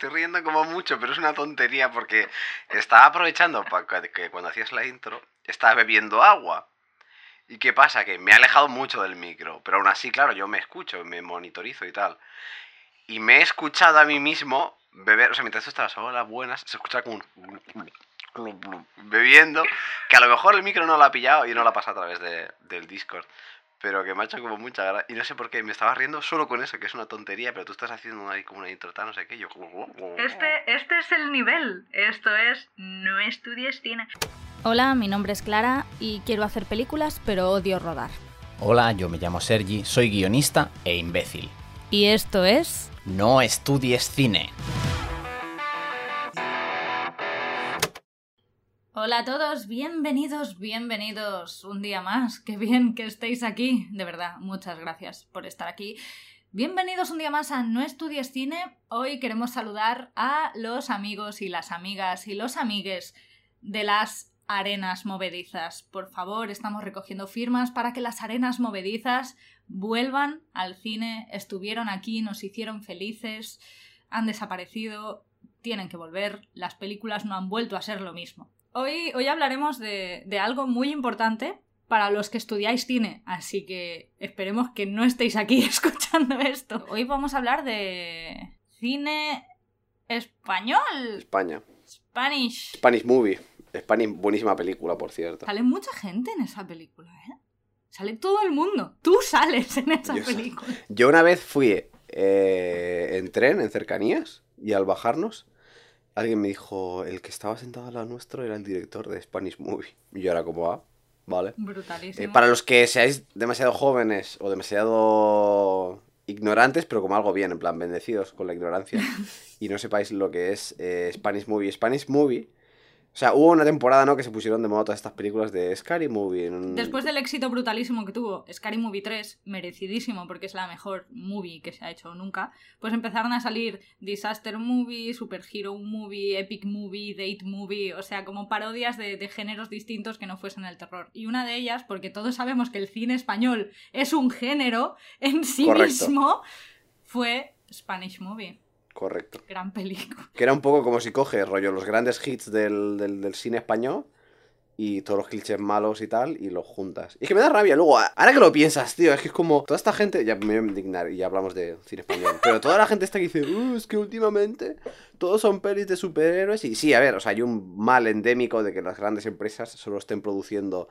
estoy riendo como mucho, pero es una tontería porque estaba aprovechando para que cuando hacías la intro, estaba bebiendo agua. ¿Y qué pasa? Que me he alejado mucho del micro, pero aún así, claro, yo me escucho, me monitorizo y tal. Y me he escuchado a mí mismo beber, o sea, mientras tú estabas a las buenas, se escucha como un... bebiendo, que a lo mejor el micro no lo ha pillado y no lo ha pasado a través de, del Discord pero que me ha hecho como mucha gracia. Y no sé por qué, me estaba riendo solo con eso, que es una tontería, pero tú estás haciendo ahí como una intro, no sé qué. Yo... Este, este es el nivel. Esto es No estudies cine. Hola, mi nombre es Clara y quiero hacer películas, pero odio rodar. Hola, yo me llamo Sergi, soy guionista e imbécil. Y esto es... No estudies cine. Hola a todos, bienvenidos, bienvenidos un día más. Qué bien que estéis aquí. De verdad, muchas gracias por estar aquí. Bienvenidos un día más a No Estudies Cine. Hoy queremos saludar a los amigos y las amigas y los amigues de las arenas movedizas. Por favor, estamos recogiendo firmas para que las arenas movedizas vuelvan al cine. Estuvieron aquí, nos hicieron felices, han desaparecido, tienen que volver. Las películas no han vuelto a ser lo mismo. Hoy, hoy hablaremos de, de algo muy importante para los que estudiáis cine, así que esperemos que no estéis aquí escuchando esto. Hoy vamos a hablar de cine español. España. Spanish. Spanish Movie. Spanish, buenísima película, por cierto. Sale mucha gente en esa película, ¿eh? Sale todo el mundo. Tú sales en esa Yo película. Yo una vez fui eh, en tren, en cercanías, y al bajarnos, alguien me dijo, el que estaba sentado al lado nuestro era el director de Spanish Movie. Y yo era como, ah, vale. Brutalísimo. Eh, para los que seáis demasiado jóvenes o demasiado ignorantes, pero como algo bien, en plan, bendecidos con la ignorancia, y no sepáis lo que es eh, Spanish Movie. Spanish Movie, o sea, hubo una temporada, ¿no?, que se pusieron de moda todas estas películas de Scary Movie. en- Después del éxito brutalísimo que tuvo Scary Movie 3, merecidísimo porque es la mejor movie que se ha hecho nunca, pues empezaron a salir Disaster Movie, Super Hero Movie, Epic Movie, Date Movie, o sea, como parodias de, de géneros distintos que no fuesen el terror. Y una de ellas, porque todos sabemos que el cine español es un género en sí Correcto. mismo, fue Spanish Movie. Correcto. Gran película. Que era un poco como si coges, rollo, los grandes hits del, del, del cine español y todos los clichés malos y tal, y los juntas. Y es que me da rabia. Luego, ahora que lo piensas, tío, es que es como toda esta gente, ya me voy a indignar y ya hablamos de cine español, pero toda la gente está que dice, "Uh, es que últimamente todos son pelis de superhéroes. Y sí, a ver, o sea, hay un mal endémico de que las grandes empresas solo estén produciendo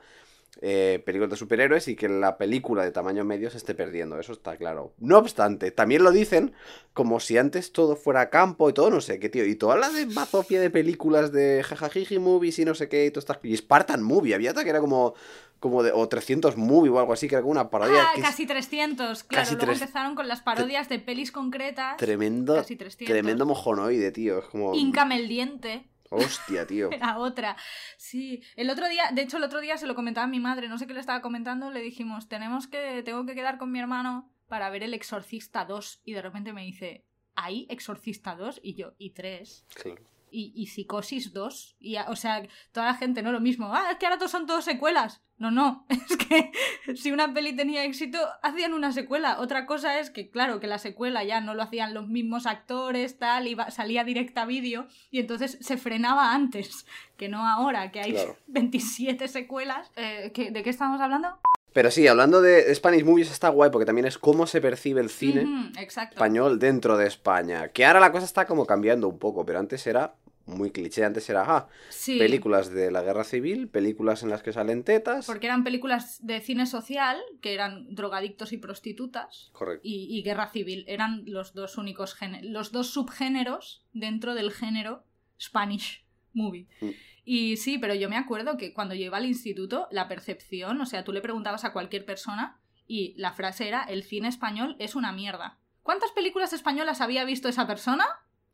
eh, películas de superhéroes y que la película de tamaño medio se esté perdiendo, eso está claro. No obstante, también lo dicen como si antes todo fuera campo y todo, no sé qué, tío. Y toda la de bazofia de películas de jajajiji movies y no sé qué, y todas estas. Y Spartan Movie, había otra que era como. como de, o 300 Movie o algo así, que era como una parodia. Ah, que es casi 300, claro. casi Luego tres- empezaron con las parodias de pelis concretas. tremendo. casi 300. Tremendo mojonoide, tío. Es como. Incame el diente. Hostia, tío. Era otra. Sí. El otro día, de hecho, el otro día se lo comentaba a mi madre, no sé qué le estaba comentando, le dijimos, tenemos que, tengo que quedar con mi hermano para ver el Exorcista 2. Y de repente me dice, ¿hay Exorcista 2? Y yo, ¿y 3? Claro. Y, y Psicosis 2. Y, o sea, toda la gente, no lo mismo. Ah, es que ahora todos son todos secuelas. No, no. Es que si una peli tenía éxito, hacían una secuela. Otra cosa es que, claro, que la secuela ya no lo hacían los mismos actores, tal, iba, salía directa a vídeo. Y entonces se frenaba antes. Que no ahora, que hay Claro. 27 secuelas. Eh, ¿qué- ¿De qué estamos hablando? Pero sí, hablando de Spanish Movies está guay porque también es cómo se percibe el cine español dentro de España. Que ahora la cosa está como cambiando un poco, pero antes era muy cliché. Antes era, ah, Sí. películas de la guerra civil, películas en las que salen tetas. Porque eran películas de cine social, que eran drogadictos y prostitutas. Correcto. y, y guerra civil eran los dos únicos los dos subgéneros dentro del género Spanish movie. Mm. Y sí, pero yo me acuerdo que cuando yo iba al instituto, la percepción, o sea, tú le preguntabas a cualquier persona y la frase era, el cine español es una mierda. ¿Cuántas películas españolas había visto esa persona?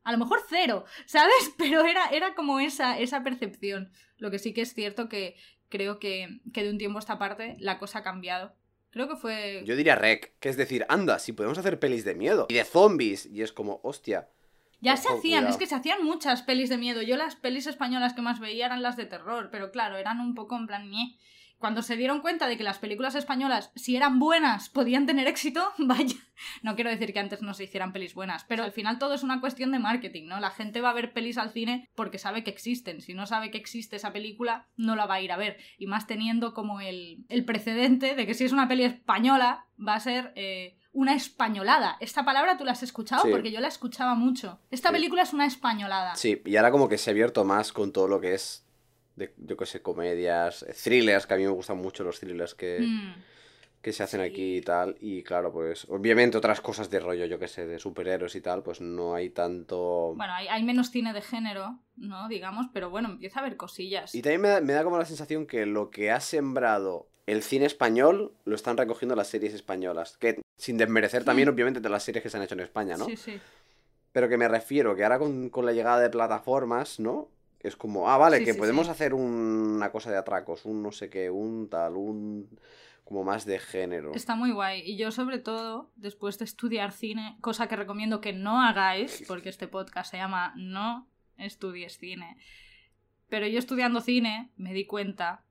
A lo mejor cero, ¿sabes? Pero era, era como esa, esa percepción. Lo que sí que es cierto que creo que, que de un tiempo a esta parte la cosa ha cambiado. Creo que fue... Yo diría rec, que es decir, anda, si podemos hacer pelis de miedo y de zombies. Y es como, hostia. Ya se hacían, cuidado. es que se hacían muchas pelis de miedo. Yo las pelis españolas que más veía eran las de terror, pero claro, eran un poco en plan. Cuando se dieron cuenta de que las películas españolas, si eran buenas, podían tener éxito, vaya. No quiero decir que antes no se hicieran pelis buenas, pero al final todo es una cuestión de marketing, ¿no? La gente va a ver pelis al cine porque sabe que existen. Si no sabe que existe esa película, no la va a ir a ver. Y más teniendo como el, el precedente de que si es una peli española, va a ser. eh, una españolada. Esta palabra tú la has escuchado Sí. porque yo la escuchaba mucho. Esta Sí. película es una españolada. Sí, y ahora como que se ha abierto más con todo lo que es, de, yo qué sé, comedias, eh, thrillers, que a mí me gustan mucho los thrillers que, Mm. que se hacen sí. aquí y tal. Y claro, pues obviamente otras cosas de rollo, yo qué sé, de superhéroes y tal, pues no hay tanto... Bueno, hay, hay menos cine de género, ¿no? Digamos, pero bueno, empieza a haber cosillas. Y también me da, me da como la sensación que lo que ha sembrado el cine español lo están recogiendo las series españolas. Que sin desmerecer también, obviamente, de las series que se han hecho en España, ¿no? Sí, sí. Pero que me refiero que ahora con, con la llegada de plataformas, ¿no? Es como, ah, vale, Sí, que sí, podemos sí. hacer un- una cosa de atracos, un no sé qué, un tal, un... como más de género. Está muy guay. Y yo, sobre todo, después de estudiar cine, cosa que recomiendo que no hagáis, porque este podcast se llama No estudies cine. Pero yo estudiando cine me di cuenta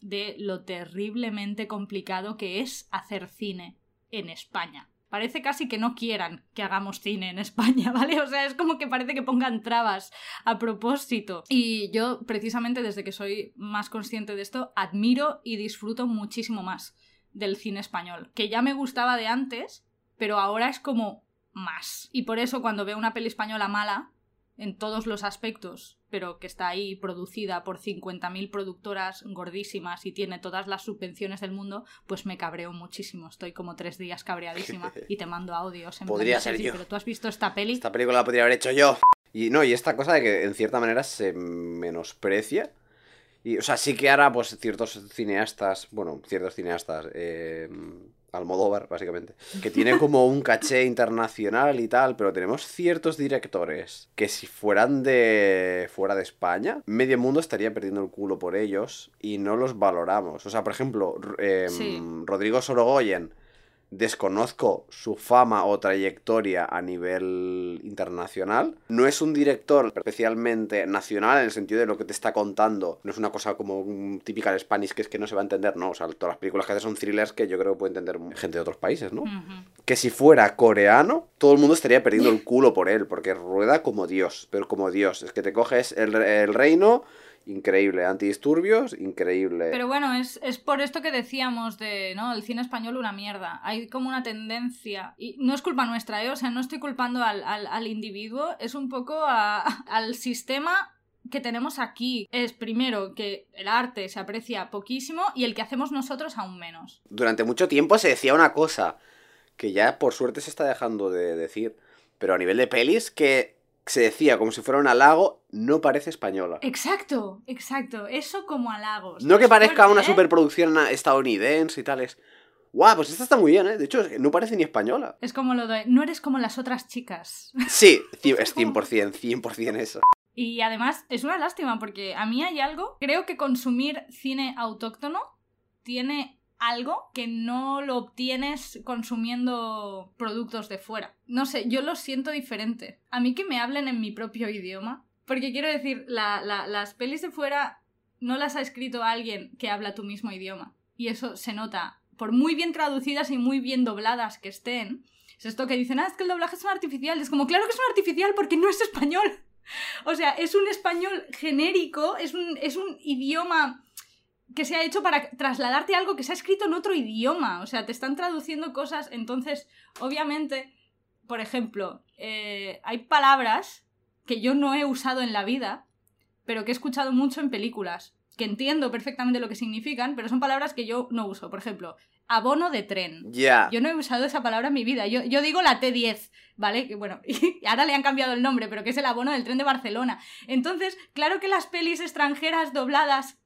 de lo terriblemente complicado que es hacer cine en España. Parece casi que no quieran que hagamos cine en España, ¿vale? O sea, es como que parece que pongan trabas a propósito. Y yo, precisamente desde que soy más consciente de esto, admiro y disfruto muchísimo más del cine español, que ya me gustaba de antes, pero ahora es como más. Y por eso cuando veo una peli española mala, en todos los aspectos, pero que está ahí producida por 50.000 productoras gordísimas y tiene todas las subvenciones del mundo, pues me cabreo muchísimo. Estoy como tres días cabreadísima y te mando audios. En Podría ser "Sí, yo". Pero tú has visto esta peli. Esta película la podría haber hecho yo. Y no, y esta cosa de que en cierta manera se menosprecia. Y, o sea, sí que ahora, pues, ciertos cineastas, bueno, ciertos cineastas, eh, Almodóvar, básicamente, que tiene como un caché internacional y tal, pero tenemos ciertos directores que si fueran de fuera de España, medio mundo estaría perdiendo el culo por ellos y no los valoramos. O sea, por ejemplo, eh, Sí. Rodrigo Sorogoyen, desconozco su fama o trayectoria a nivel internacional. No es un director especialmente nacional en el sentido de lo que te está contando. No es una cosa como un típica de Spanish que es que no se va a entender, ¿no? O sea, todas las películas que hace son thrillers que yo creo que puede entender gente de otros países, ¿no? Que si fuera coreano, todo el mundo estaría perdiendo el culo por él, porque rueda como Dios, pero como Dios. Es que te coges el, el reino, increíble. Antidisturbios, increíble. Pero bueno, es, es por esto que decíamos de, ¿no? El cine español una mierda. Hay como una tendencia, y no es culpa nuestra, ¿eh? O sea, no estoy culpando al, al, al individuo, es un poco a- al sistema que tenemos aquí. Es primero que el arte se aprecia poquísimo y el que hacemos nosotros aún menos. Durante mucho tiempo se decía una cosa que ya por suerte se está dejando de decir, pero a nivel de pelis que se decía como si fuera un halago, no parece española. Exacto, exacto. Eso como halagos. No que parezca fuerte, una ¿eh? superproducción estadounidense y tales. Guau, pues esta está muy bien, ¿eh? De hecho, no parece ni española. Es como lo de, no eres como las otras chicas. Sí, es 100%, 100% eso. Y además es una lástima porque a mí hay algo, creo que consumir cine autóctono tiene algo que no lo obtienes consumiendo productos de fuera. No sé, yo lo siento diferente. A mí que me hablen en mi propio idioma, porque quiero decir, la- la- las pelis de fuera no las ha escrito alguien que habla tu mismo idioma. Y eso se nota, por muy bien traducidas y muy bien dobladas que estén. Es esto que dicen, ah, es que el doblaje es un artificial. Es como, claro que es un artificial porque no es español. O sea, es un español genérico, es un idioma que se ha hecho para trasladarte algo que se ha escrito en otro idioma. O sea, te están traduciendo cosas. Entonces, obviamente, por ejemplo, eh, hay palabras que yo no he usado en la vida, pero que he escuchado mucho en películas, que entiendo perfectamente lo que significan, pero son palabras que yo no uso. Por ejemplo, abono de tren. Ya. Yo no he usado esa palabra en mi vida. Yo, yo digo la T10, ¿vale? Que bueno, y ahora le han cambiado el nombre, pero que es el abono del tren de Barcelona. Entonces, claro que las pelis extranjeras dobladas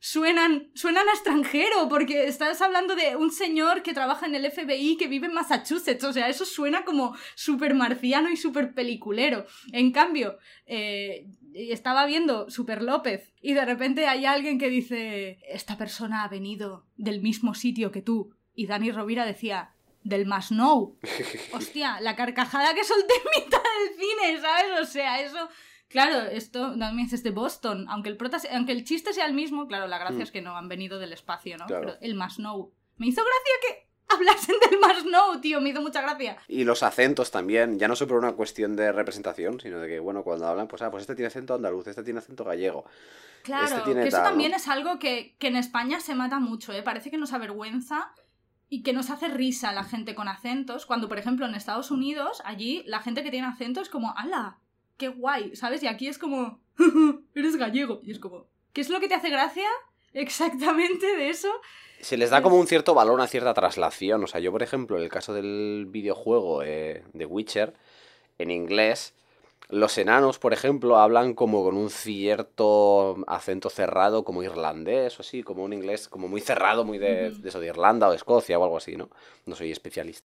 suenan, suenan a extranjero, porque estás hablando de un señor que trabaja en el FBI que vive en Massachusetts. O sea, eso suena como súper marciano y súper peliculero. En cambio, eh, estaba viendo Super López y de repente hay alguien que dice, esta persona ha venido del mismo sitio que tú. Y Dani Rovira decía, del Masnou. Hostia, la carcajada que solté en mitad del cine, ¿sabes? O sea, eso Claro, esto también es de Boston. Aunque el, prota, aunque el chiste sea el mismo, claro, la gracia Mm. es que no han venido del espacio, ¿no? Claro. Pero el más no. Me hizo gracia que hablasen del más no, tío. Me hizo mucha gracia. Y los acentos también, ya no solo por una cuestión de representación, sino de que, bueno, cuando hablan, pues, ah, pues este tiene acento andaluz, este tiene acento gallego. Claro, Este tiene que eso tal, ¿no? también es algo que, que en España se mata mucho, ¿eh? Parece que nos avergüenza y que nos hace risa la gente con acentos, cuando, por ejemplo, en Estados Unidos, allí, la gente que tiene acento es como, ¡ala! ¡Qué guay! ¿Sabes? Y aquí es como, eres gallego. Y es como, ¿qué es lo que te hace gracia exactamente de eso? Se les da como un cierto valor, una cierta traslación. O sea, yo, por ejemplo, en el caso del videojuego eh, de Witcher, en inglés, los enanos, por ejemplo, hablan como con un cierto acento cerrado, como irlandés o así, como un inglés como muy cerrado, muy de, de eso, de Irlanda o Escocia o algo así, ¿no? No soy especialista.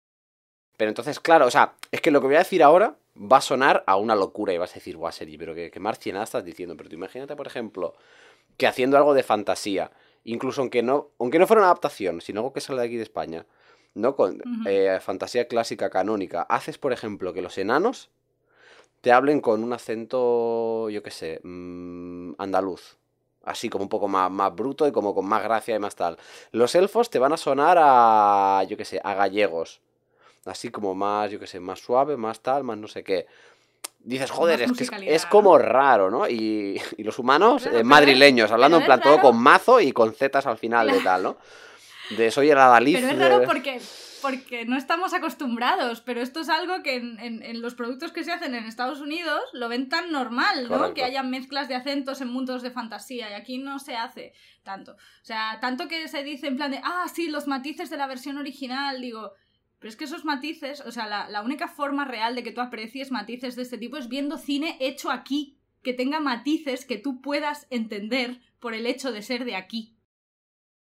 Pero entonces, claro, o sea, es que lo que voy a decir ahora va a sonar a una locura y vas a decir, guau, Sergi, pero que, que marcianada estás diciendo. Pero tú imagínate, por ejemplo, que haciendo algo de fantasía, incluso aunque no, aunque no fuera una adaptación, sino algo que sale de aquí de España, ¿no? Con eh, fantasía clásica canónica, haces, por ejemplo, que los enanos te hablen con un acento, yo qué sé, mm, andaluz. Así como un poco más, más bruto y como con más gracia y más tal. Los elfos te van a sonar a, yo qué sé, a gallegos. Así como más, yo qué sé, más suave, más tal, más no sé qué. Dices, joder, es que es, como raro, ¿no? Y, y los humanos, Claro, eh, madrileños, hablando en plan todo con mazo y con zetas al final de Claro. tal, ¿no? De soy el adalid. Pero es de- raro porque, porque no estamos acostumbrados, pero esto es algo que en, en- en los productos que se hacen en Estados Unidos lo ven tan normal, ¿no? Correcto. Que haya mezclas de acentos en mundos de fantasía y aquí no se hace tanto. O sea, tanto que se dice en plan de, ah, sí, los matices de la versión original, digo... Pero es que esos matices, o sea, la, la única forma real de que tú aprecies matices de este tipo es viendo cine hecho aquí, que tenga matices que tú puedas entender por el hecho de ser de aquí.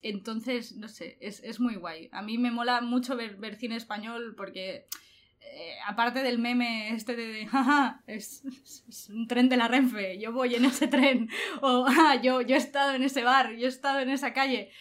Entonces, no sé, es, es muy guay. A mí me mola mucho ver, ver cine español porque, eh, aparte del meme este de, de, jaja, es, es- un tren de la Renfe, yo voy en ese tren, o ah, yo, yo he estado en ese bar, yo he estado en esa calle.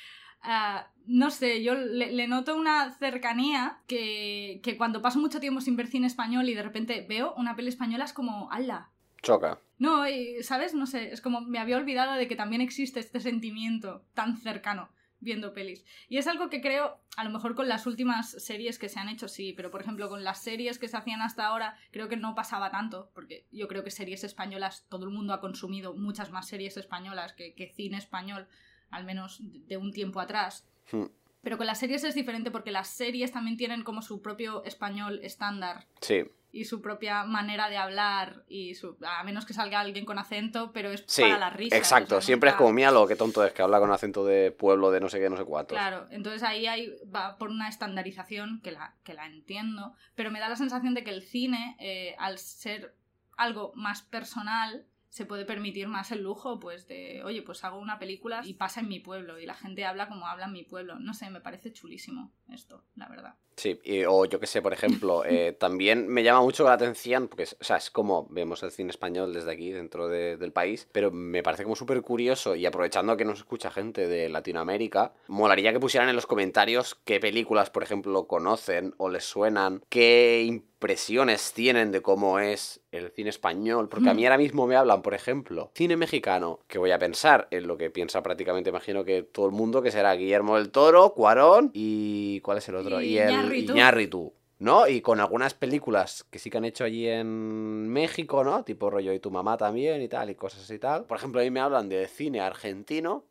Ah, no sé, yo le, le noto una cercanía que, que cuando paso mucho tiempo sin ver cine español y de repente veo una peli española es como, ¡ala! Choca. No, y, ¿sabes? No sé, es como me había olvidado de que también existe este sentimiento tan cercano viendo pelis. Y es algo que creo, a lo mejor con las últimas series que se han hecho, sí, pero por ejemplo con las series que se hacían hasta ahora, creo que no pasaba tanto, porque yo creo que series españolas, todo el mundo ha consumido muchas más series españolas que, que cine español, al menos de un tiempo atrás. Hmm. Pero con las series es diferente porque las series también tienen como su propio español estándar Sí, y su propia manera de hablar y su a menos que salga alguien con acento pero es sí. para la risa exacto. o sea, Siempre es como, mira lo que tonto es que habla con acento de pueblo de no sé qué, no sé cuántos. claro entonces ahí hay, va por una estandarización que la, que la entiendo pero me da la sensación de que el cine eh, al ser algo más personal se puede permitir más el lujo pues de oye pues hago una película y pasa en mi pueblo y la gente habla como habla en mi pueblo no sé me parece chulísimo esto la verdad Sí, y- o yo que sé, por ejemplo, eh, también me llama mucho la atención, porque es, o sea, es como vemos el cine español desde aquí, dentro de- del país, pero me parece como súper curioso, y aprovechando que nos escucha gente de Latinoamérica, molaría que pusieran en los comentarios qué películas, por ejemplo, conocen o les suenan, qué impresiones tienen de cómo es el cine español, porque a mí Mm. ahora mismo me hablan, por ejemplo, cine mexicano, que voy a pensar en lo que piensa prácticamente, imagino que todo el mundo, que será Guillermo del Toro, Cuarón y... ¿cuál es el otro? Y Y, el. Iñárritu, ¿no? Y con algunas películas que sí que han hecho allí en México, ¿no? Tipo rollo y tu mamá también y tal, y cosas y tal. Por ejemplo, a mí me hablan de cine argentino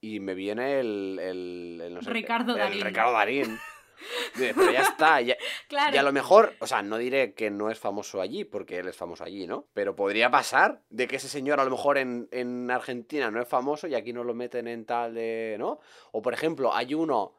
y me viene el... el, el no sé, Ricardo el Darín. Ricardo Darín. Pero ya está, ya, claro y a lo mejor, o sea, no diré que no es famoso allí, porque él es famoso allí, ¿no? Pero podría pasar de que ese señor a lo mejor en, en Argentina no es famoso y aquí no lo meten en tal de, ¿no? O por ejemplo, hay uno,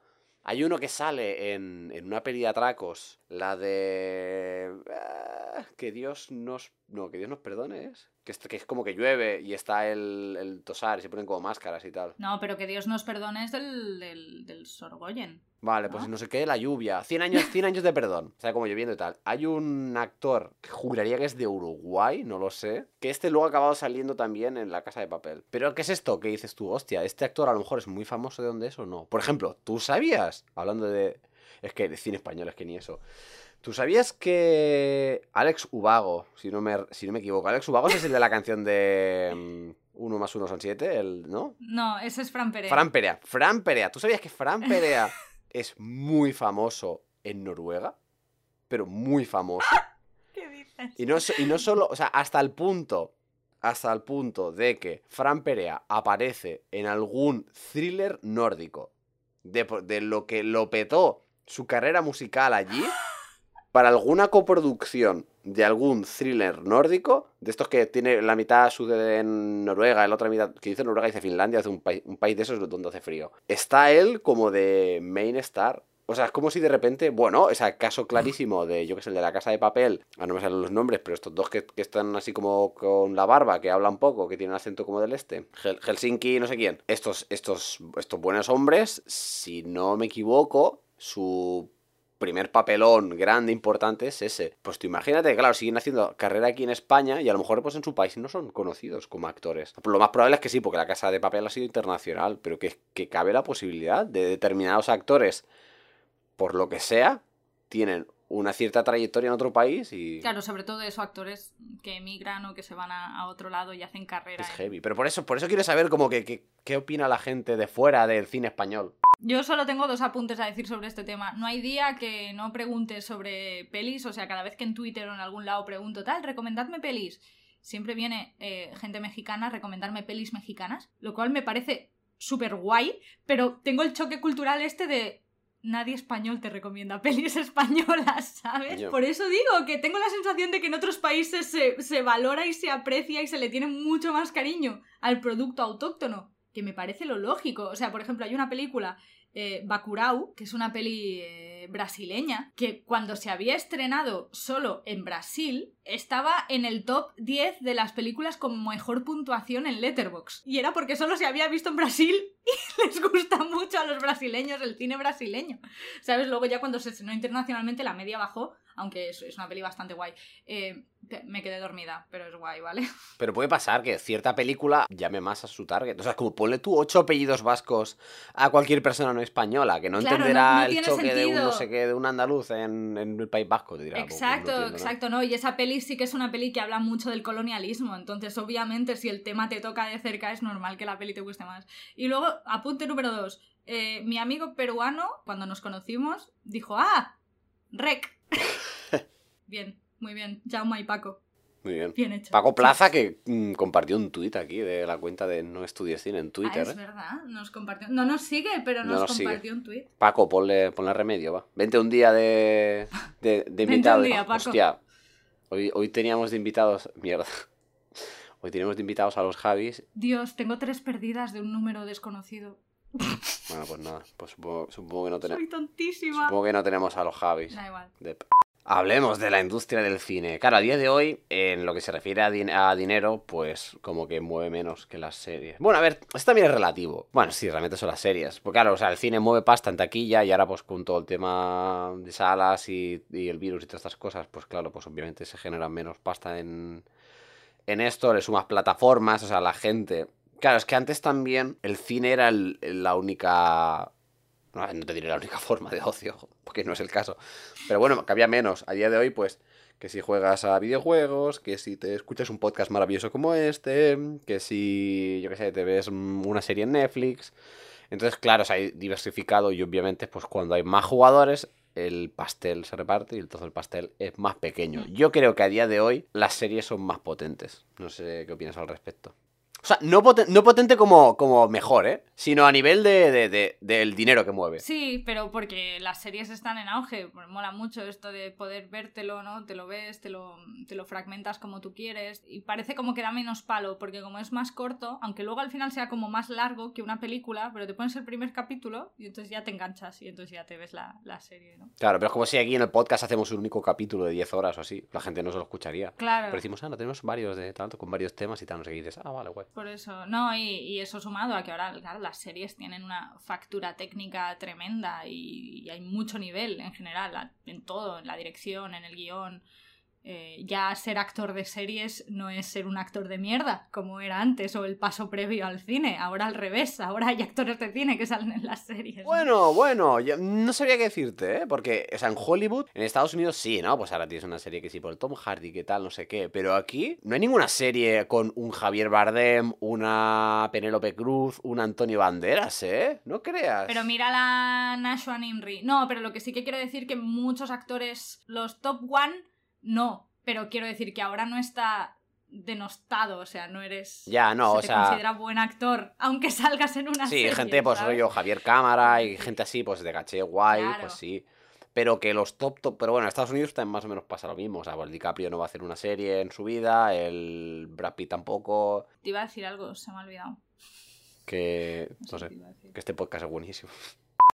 hay uno que sale en, en una peli de atracos, la de... ah, que Dios nos... No, que Dios nos perdone, ¿es? Que es, que es como que llueve y está el, el tosar y se ponen como máscaras y tal. No, pero que Dios nos perdone es del, del, del Sorgoyen. Vale, pues ¿No? no sé qué, la lluvia. 100 años, 100 años de perdón. O sea, como lloviendo y tal. Hay un actor que juraría que es de Uruguay, no lo sé. Que este luego ha acabado saliendo también en La Casa de Papel. Pero ¿qué es esto? que dices tú? Hostia, este actor a lo mejor es muy famoso de dónde es o no. Por ejemplo, ¿tú sabías? Hablando de... Es que de cine español, es que ni eso. ¿Tú sabías que Alex Ubago, si no me, si no me equivoco, Alex Ubago es el de la canción de mm, 1 más 1 son 7, el, ¿no? No, ese es Fran Perea. Fran Perea. Fran Perea. ¿Tú sabías que Fran Perea es muy famoso en Noruega? Pero muy famoso. ¿Qué dices? Y no, y no solo, o sea, hasta el punto, hasta el punto de que Fran Perea aparece en algún thriller nórdico, de, de lo que lo petó su carrera musical allí, para alguna coproducción de algún thriller nórdico, de estos que tiene la mitad sucede en Noruega, la otra mitad, que dice Noruega, dice Finlandia, hace un, país un país de esos donde hace frío. Está él como de main star. O sea, es como si de repente, bueno, es el caso clarísimo de, yo que sé, el de la casa de papel, a no me salen los nombres, pero estos dos que, están así como con la barba, que hablan poco, que tienen acento como del este, Hel- Helsinki, no sé quién. Estos, estos, estos buenos hombres, si no me equivoco, su primer papelón grande, importante, es ese. Pues tú imagínate, claro, siguen haciendo carrera aquí en España y a lo mejor pues en su país no son conocidos como actores. Lo más probable es que sí, porque la Casa de Papel ha sido internacional, pero que, que cabe la posibilidad de determinados actores, por lo que sea, tienen una cierta trayectoria en otro país y Claro, sobre todo eso, actores que emigran o que se van a, a otro lado y hacen carrera. es heavy. Pero por eso, por eso quiero saber como que, que- qué opina la gente de fuera del cine español. Yo solo tengo dos apuntes a decir sobre este tema. No hay día que no pregunte sobre pelis, o sea, cada vez que en Twitter o en algún lado pregunto tal, recomendadme pelis. Siempre viene eh, gente mexicana a recomendarme pelis mexicanas, lo cual me parece súper guay, pero tengo el choque cultural este de nadie español te recomienda pelis españolas, ¿sabes? Por eso digo que tengo la sensación de que en otros países se, se valora y se aprecia y se le tiene mucho más cariño al producto autóctono, que me parece lo lógico. O sea, por ejemplo, hay una película eh, Bacurau, que es una peli eh, brasileña, que cuando se había estrenado solo en Brasil, estaba en el top 10 de las películas con mejor puntuación en Letterboxd. Y era porque solo se había visto en Brasil y les gusta mucho a los brasileños el cine brasileño. ¿Sabes? Luego ya cuando se estrenó internacionalmente la media bajó, aunque es, es una peli bastante guay. Eh, me quedé dormida, pero es guay, ¿vale? Pero puede pasar que cierta película llame más a su target. O sea, como ponle tú ocho apellidos vascos a cualquier persona no española, que no Claro, entenderá no- no el choque de un no sé qué, de un andaluz en, en el País Vasco. Te dirá, pues, Exacto, no entiendo, ¿no? exacto, ¿no? Y esa peli sí que es una peli que habla mucho del colonialismo, entonces obviamente si el tema te toca de cerca es normal que la peli te guste más. Y luego, apunte número dos, eh, mi amigo peruano, cuando nos conocimos, dijo, ah, rec. bien, muy bien, Jaume y Paco, Muy bien. bien hecho. Paco Plaza que mm, compartió un tuit aquí de la cuenta de No Estudies Cine en Ah, Twitter. es ¿eh? verdad, nos compartió, no nos sigue, pero No nos, sigue. compartió un tuit. Paco, ponle, ponle remedio, va. Vente un día de, de, de Vente un día, Paco. Hostia, hoy, hoy teníamos de invitados... Mierda. Hoy teníamos de invitados a los Javis. Dios, tengo tres perdidas de un número desconocido. Bueno, pues nada, pues supongo, supongo que no tenemos... Soy tontísima. Supongo que no tenemos a los Javis. Da igual. de- Hablemos de la industria del cine. Claro, a día de hoy, en lo que se refiere a, din- a dinero, pues como que mueve menos que las series. Bueno, a ver, esto también es relativo. Bueno, sí, realmente son las series. Porque claro, o sea, el cine mueve pasta en taquilla y ahora pues con todo el tema de salas y, y el virus y todas estas cosas, pues claro, pues obviamente se genera menos pasta en, en esto, le sumas plataformas, o sea, la gente... Claro, es que antes también el cine era el- la única... No, no te diré la única forma de ocio, porque no es el caso. Pero bueno, que había menos. A día de hoy, pues, que si juegas a videojuegos, que si te escuchas un podcast maravilloso como este, que si, yo qué sé, te ves mm, una serie en Netflix. Entonces, claro, se ha diversificado y obviamente, pues cuando hay más jugadores, el pastel se reparte y entonces el pastel es más pequeño. Yo creo que a día de hoy las series son más potentes. No sé qué opinas al respecto. O sea, no, poten- no potente como, como mejor, ¿eh? Sino a nivel de, de- de- del dinero que mueve. Sí, pero porque las series están en auge. pues Mola mucho esto de poder vértelo, ¿no? Te lo ves, te lo, te lo fragmentas como tú quieres. Y parece como que da menos palo, porque como es más corto, aunque luego al final sea como más largo que una película, pero te pones el primer capítulo y entonces ya te enganchas y entonces ya te ves la, la serie, ¿no? Claro, pero es como si aquí en el podcast hacemos un único capítulo de 10 horas o así. La gente no se lo escucharía. Claro. Pero decimos, ah, no, tenemos varios de tanto, con varios temas y tal. No sé qué dices, ah, vale, guay. Por eso, no, y, y eso sumado a que ahora, las series tienen una factura técnica tremenda y, y hay mucho nivel en general, en todo, en la dirección, en el guion, eh, ya ser actor de series no es ser un actor de mierda, como era antes, o el paso previo al cine. Ahora al revés, ahora hay actores de cine que salen en las series. ¿no? Bueno, bueno, yo no sabría qué decirte, ¿eh? Porque, o sea, en Hollywood, en Estados Unidos sí, ¿no? Pues ahora tienes una serie que sí por Tom Hardy, que tal, no sé qué. Pero aquí no hay ninguna serie con un Javier Bardem, una Penélope Cruz, un Antonio Banderas, ¿eh? No creas. Pero mira la Nashwan Imri. No, pero lo que sí que quiero decir que muchos actores, los top one, no. Pero quiero decir que ahora no está denostado, o sea, no eres... Ya, no, se o te sea- considera buen actor, aunque salgas en una Sí, serie, gente, pues ¿sabes? rollo Javier Cámara y gente así, pues de caché guay, Claro. pues sí. Pero que los top, top. Pero bueno, en Estados Unidos también más o menos pasa lo mismo. O sea, pues el DiCaprio no va a hacer una serie en su vida, el Brad Pitt tampoco. Te iba a decir algo, se me ha olvidado. Que. No sé. Que este podcast es buenísimo.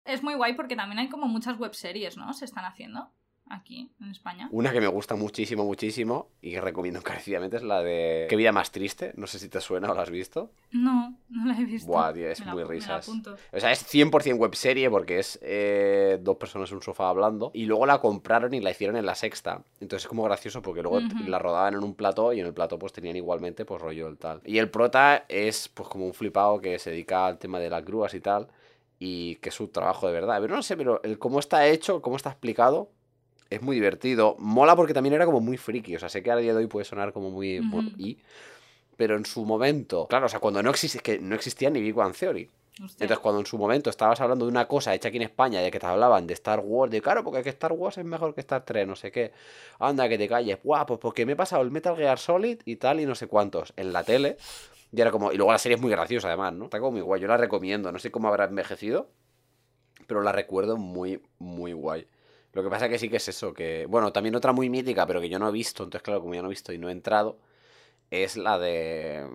Es muy guay porque también hay como muchas webseries, ¿no? Se están haciendo aquí, en España. Una que me gusta muchísimo, muchísimo y que recomiendo encarecidamente es la de Qué vida más triste. No sé si te suena o la has visto. No, no la he visto. Buah, tío, es Me la- muy me la risas. O sea, es 100% webserie porque es eh, dos personas en un sofá hablando. Y luego la compraron y la hicieron en la sexta. Entonces es como gracioso porque luego la rodaban en un plató y en el plató pues tenían igualmente pues rollo el tal. Y el prota es pues como un flipado que se dedica al tema de las grúas y tal. Y que es su trabajo de verdad. Pero no sé, pero el cómo está hecho, cómo está explicado, es muy divertido. Mola porque también era como muy friki. O sea, sé que a día de hoy puede sonar como muy... Bueno, y... Pero en su momento, claro, o sea, cuando no existe, que no existía ni Big Bang Theory. Hostia. Entonces, cuando en su momento estabas hablando de una cosa hecha aquí en España, de que te hablaban de Star Wars, de claro, porque que Star Wars es mejor que Star 3, no sé qué. Anda, que te calles. Buah, pues porque me he pasado el Metal Gear Solid y tal, y no sé cuántos, en la tele. Y era como. Y luego la serie es muy graciosa, además, ¿no? Está como muy guay. Yo la recomiendo. No sé cómo habrá envejecido, pero la recuerdo muy, muy guay. Lo que pasa que sí que es eso, que. Bueno, también otra muy mítica, pero que yo no he visto. Entonces, claro, como yo no he visto y no he entrado, es la de.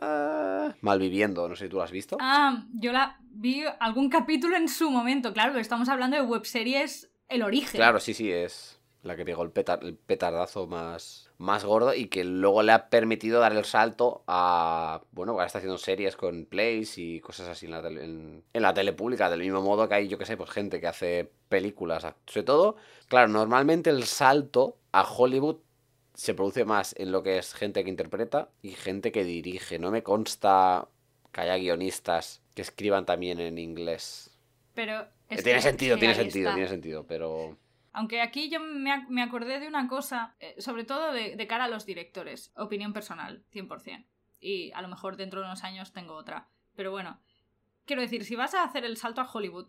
ah, Malviviendo. No sé si tú la has visto. Ah, yo la vi algún capítulo en su momento. Claro, estamos hablando de webseries El Origen. Claro, sí, sí, es la que pegó el, petar- el petardazo más, más gordo y que luego le ha permitido dar el salto a. Bueno, ahora está haciendo series con plays y cosas así en la, tele, en, en la tele pública, del mismo modo que hay, yo que sé, pues gente que hace películas. Sobre todo, claro, normalmente el salto a Hollywood se produce más en lo que es gente que interpreta y gente que dirige. No me consta que haya guionistas que escriban también en inglés. Pero. es tiene que- sentido, que tiene sentido, está. tiene sentido, pero. Aunque aquí yo me, ac- me acordé de una cosa, eh, sobre todo de, de cara a los directores, opinión personal, 100%. Y a lo mejor dentro de unos años tengo otra. Pero bueno, quiero decir, si vas a hacer el salto a Hollywood,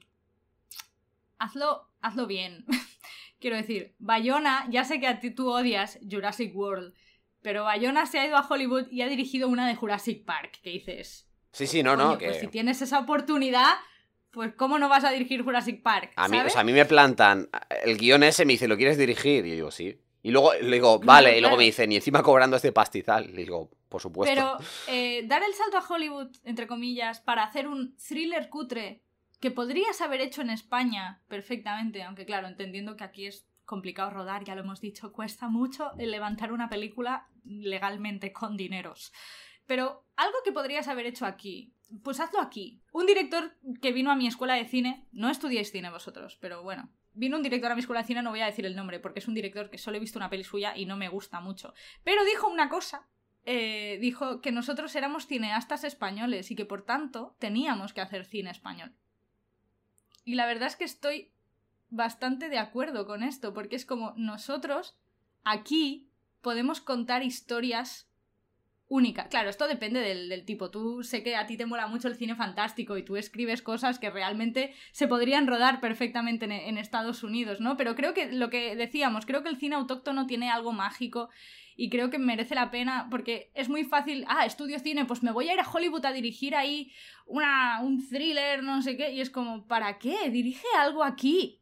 hazlo, hazlo bien. quiero decir, Bayona, ya sé que a ti tú odias Jurassic World, pero Bayona se ha ido a Hollywood y ha dirigido una de Jurassic Park, que dices, Sí, sí, no, "Coño, no, que. pues si tienes esa oportunidad, pues ¿cómo no vas a dirigir Jurassic Park? A mí, o sea, a mí me plantan el guion ese, me dice, ¿lo quieres dirigir? Y yo digo, sí. Y luego le digo, Claro, vale, y luego me dicen, y encima cobrando este pastizal. Le digo, por supuesto. Pero eh, dar el salto a Hollywood, entre comillas, para hacer un thriller cutre que podrías haber hecho en España perfectamente, aunque claro, entendiendo que aquí es complicado rodar, ya lo hemos dicho, cuesta mucho levantar una película legalmente con dineros. Pero algo que podrías haber hecho aquí, pues hazlo aquí. Un director que vino a mi escuela de cine, no estudiáis cine vosotros, pero bueno, vino un director a mi escuela de cine, no voy a decir el nombre, porque es un director que solo he visto una peli suya y no me gusta mucho. Pero dijo una cosa eh, dijo que nosotros éramos cineastas españoles y que por tanto teníamos que hacer cine español. Y la verdad es que estoy bastante de acuerdo con esto, porque es como nosotros aquí podemos contar historias únicas. Claro, esto depende del, del tipo. Tú sé que a ti te mola mucho el cine fantástico y tú escribes cosas que realmente se podrían rodar perfectamente en, en Estados Unidos, ¿no? Pero creo que lo que decíamos, creo que el cine autóctono tiene algo mágico y creo que merece la pena porque es muy fácil, ah, estudio cine, pues me voy a ir a Hollywood a dirigir ahí una, un thriller, no sé qué, y es como, ¿para qué? Dirige algo aquí,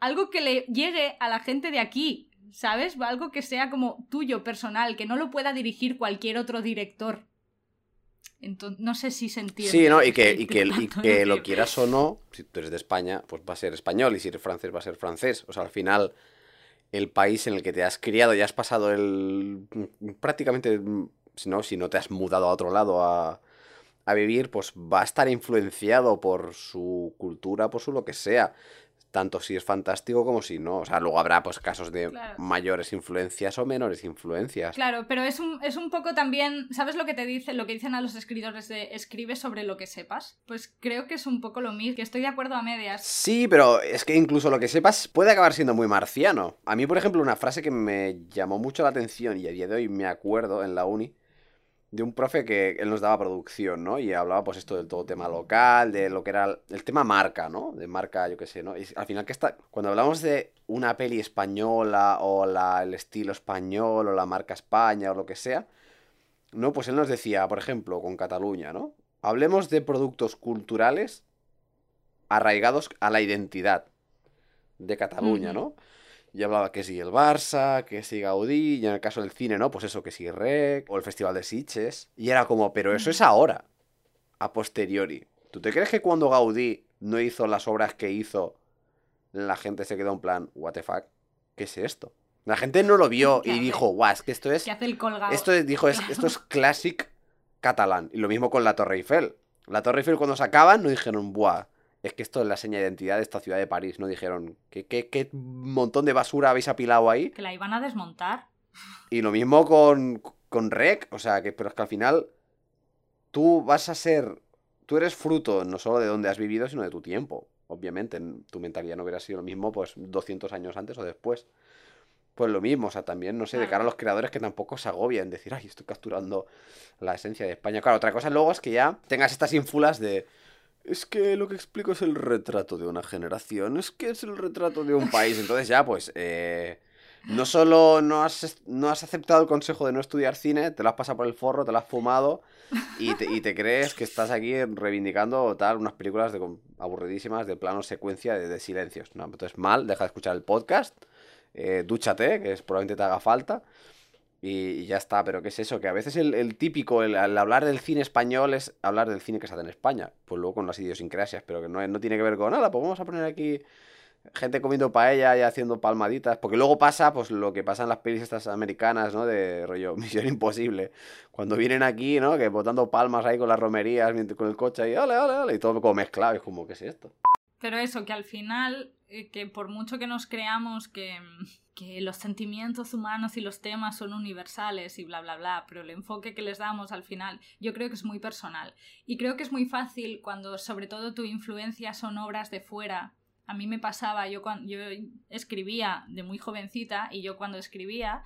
algo que le llegue a la gente de aquí, ¿sabes? Algo que sea como tuyo, personal, que no lo pueda dirigir cualquier otro director. Entonces, no sé si se entiende. Sí, ¿no? Y que, y que, y que lo quieras o no, si tú eres de España, pues va a ser español, y si eres francés, va a ser francés. O sea, al final, el país en el que te has criado, ya has pasado el. prácticamente. Si no, si no te has mudado a otro lado a, a vivir, pues va a estar influenciado por su cultura, por su lo que sea. Tanto si es fantástico como si no. O sea, luego habrá pues casos de Claro. mayores influencias o menores influencias. Claro, pero es un, es un poco también, ¿sabes lo que te dice, lo que dicen a los escritores de escribe sobre lo que sepas? Pues creo que es un poco lo mismo, que estoy de acuerdo a medias. Sí, pero es que incluso lo que sepas puede acabar siendo muy marciano. A mí, por ejemplo, una frase que me llamó mucho la atención y a día de hoy me acuerdo en la uni de un profe que él nos daba producción, ¿no? Y hablaba pues esto del todo tema local, de lo que era el, tema marca, ¿no? De marca, yo qué sé, ¿no? Y al final que está, cuando hablamos de una peli española o la, el estilo español o la marca España o lo que sea, ¿no? Pues él nos decía, por ejemplo, con Cataluña, ¿no? Hablemos de productos culturales arraigados a la identidad de Cataluña. ¿no? Y hablaba que si el Barça, que si Gaudí, y en el caso del cine, ¿no? Pues eso, que si Rec, o el Festival de Sitges. Y era como, pero eso es ahora, a posteriori. ¿Tú te crees que cuando Gaudí no hizo las obras que hizo, la gente se quedó en plan, what the fuck? ¿Qué es esto? La gente no lo vio ¿Qué y hace? dijo, guau, es que esto es Que hace el colgado. esto es, dijo, es, esto es classic catalán. Y lo mismo con la Torre Eiffel. La Torre Eiffel cuando sacaban no dijeron, buah, es que esto es la seña de identidad de esta ciudad de París. No dijeron, ¿qué, qué, qué montón de basura habéis apilado ahí? Que la iban a desmontar. Y lo mismo con, con Rec. O sea, que, pero es que al final tú vas a ser, tú eres fruto no solo de donde has vivido, sino de tu tiempo. Obviamente, en- tu mentalidad no hubiera sido lo mismo pues 200 años antes o después. Pues lo mismo, o sea, también, no sé, de cara a los creadores que tampoco se agobian, decir, ay, estoy capturando la esencia de España. Claro, otra cosa luego es que ya tengas estas ínfulas de, es que lo que explico es el retrato de una generación, es que es el retrato de un país. Entonces ya, pues, eh, no solo no has, no has aceptado el consejo de no estudiar cine, te lo has pasado por el forro, te lo has fumado y te, y te crees que estás aquí reivindicando tal, unas películas de, aburridísimas de plano secuencia de, de silencios. No, entonces mal, deja de escuchar el podcast, eh, dúchate, que es, probablemente te haga falta. Y, ya está, pero ¿qué es eso? Que a veces el, el típico, el, el hablar del cine español es hablar del cine que se hace en España. Pues luego con las idiosincrasias, pero que no, no tiene que ver con nada, pues vamos a poner aquí gente comiendo paella y haciendo palmaditas. Porque luego pasa, pues lo que pasa en las pelis estas americanas, ¿no? De rollo Misión Imposible. Cuando vienen aquí, ¿no? Que botando palmas ahí con las romerías, con el coche ahí, ole, ole, ole, y todo como mezclado. Es como, ¿qué es esto? Pero eso, que al final, que por mucho que nos creamos que, que los sentimientos humanos y los temas son universales y bla, bla, bla, pero el enfoque que les damos al final yo creo que es muy personal. Y creo que es muy fácil cuando sobre todo tu influencia son obras de fuera. A mí me pasaba, yo, cuando, yo escribía de muy jovencita y yo cuando escribía,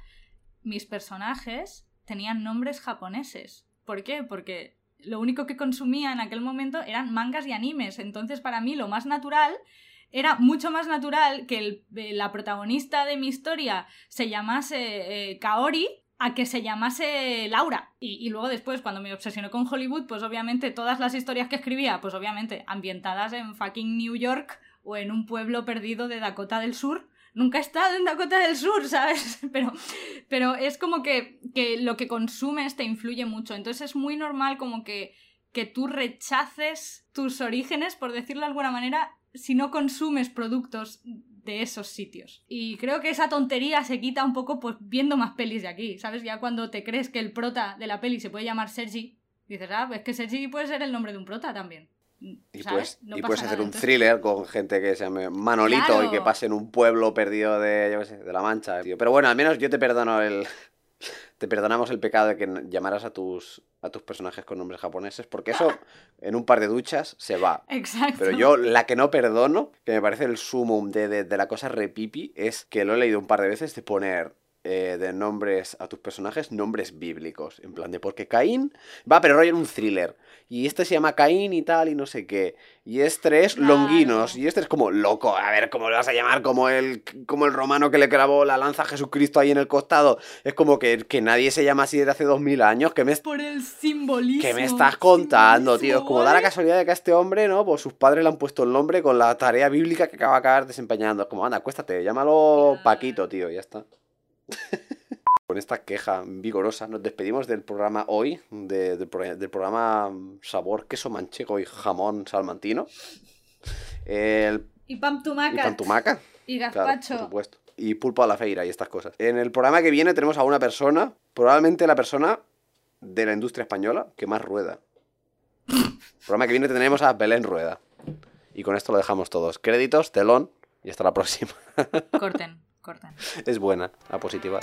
mis personajes tenían nombres japoneses. ¿Por qué? Porque lo único que consumía en aquel momento eran mangas y animes. Entonces, para mí, lo más natural era mucho más natural que eh, la protagonista de mi historia se llamase eh, Kaori a que se llamase Laura. Y, y luego después, cuando me obsesioné con Hollywood, pues obviamente todas las historias que escribía, pues obviamente ambientadas en fucking New York o en un pueblo perdido de Dakota del Sur. Nunca he estado en Dakota del Sur, ¿sabes? Pero, pero es como que, que lo que consumes te influye mucho. Entonces es muy normal como que, que tú rechaces tus orígenes, por decirlo de alguna manera, si no consumes productos de esos sitios. Y creo que esa tontería se quita un poco pues viendo más pelis de aquí, ¿sabes? Ya cuando te crees que el prota de la peli se puede llamar Sergi, dices, ah, pues que Sergi puede ser el nombre de un prota también. Y No y puedes hacer un Entonces, thriller con gente que se llame Manolito Claro. y que pase en un pueblo perdido de, yo qué sé, de la Mancha. tío. Pero bueno, al menos yo te perdono el... Te perdonamos el pecado de que llamaras a tus, a tus personajes con nombres japoneses, porque eso en un par de duchas se va. Exacto. Pero yo la que no perdono, que me parece el sumum de, de- de la cosa repipi, es que lo he leído un par de veces de poner eh, de nombres a tus personajes nombres bíblicos. En plan de porque Caín va, pero rollo en un thriller. Y este se llama Caín y tal y no sé qué. Y este es Claro. Longinos. Y este es como loco. A ver, ¿cómo le vas a llamar? Como el, como el romano que le clavó la lanza a Jesucristo ahí en el costado. Es como que, que nadie se llama así desde hace dos mil años. Que me, Por el simbolismo. ¿Qué me estás contando, tío? Es como da la ¿vale? casualidad de que a este hombre, ¿no? Pues sus padres le han puesto el nombre con la tarea bíblica que acaba de acabar desempeñando. Es como, anda, acuéstate, llámalo. Paquito, tío, ya está. Con esta queja vigorosa nos despedimos del programa hoy, de- del, pro- del programa Sabor Queso Manchego y Jamón Salmantino. El Y Pam y Tumaca. Pantumaca. Y Claro, Gazpacho. por supuesto. Y pulpo a la feira y estas cosas. En el programa que viene tenemos a una persona, probablemente la persona de la industria española que más rueda. El programa que viene tendremos a Belén Rueda. Y con esto lo dejamos todos. Créditos, telón Y hasta la próxima. Corten, es buena, a positiva.